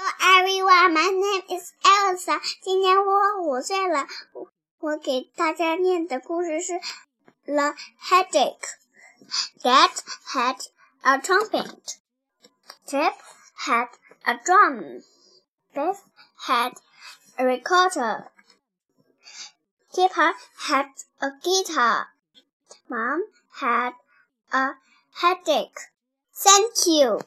Hello everyone, my name is Elsa。今年我五岁了。我给大家念的故事是《The Headache》。Dad had a trumpet. Chip had a drum. Biff had a recorder. Kipper had a guitar. Mom had a headache. Thank you.